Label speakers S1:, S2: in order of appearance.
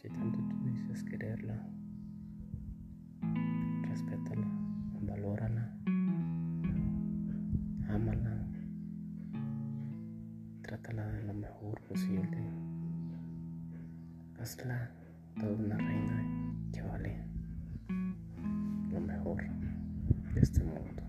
S1: si tanto tú dices quererla, respétala, valórala, ámala, trátala de lo mejor posible, hazla toda una reina que vale lo mejor de este mundo.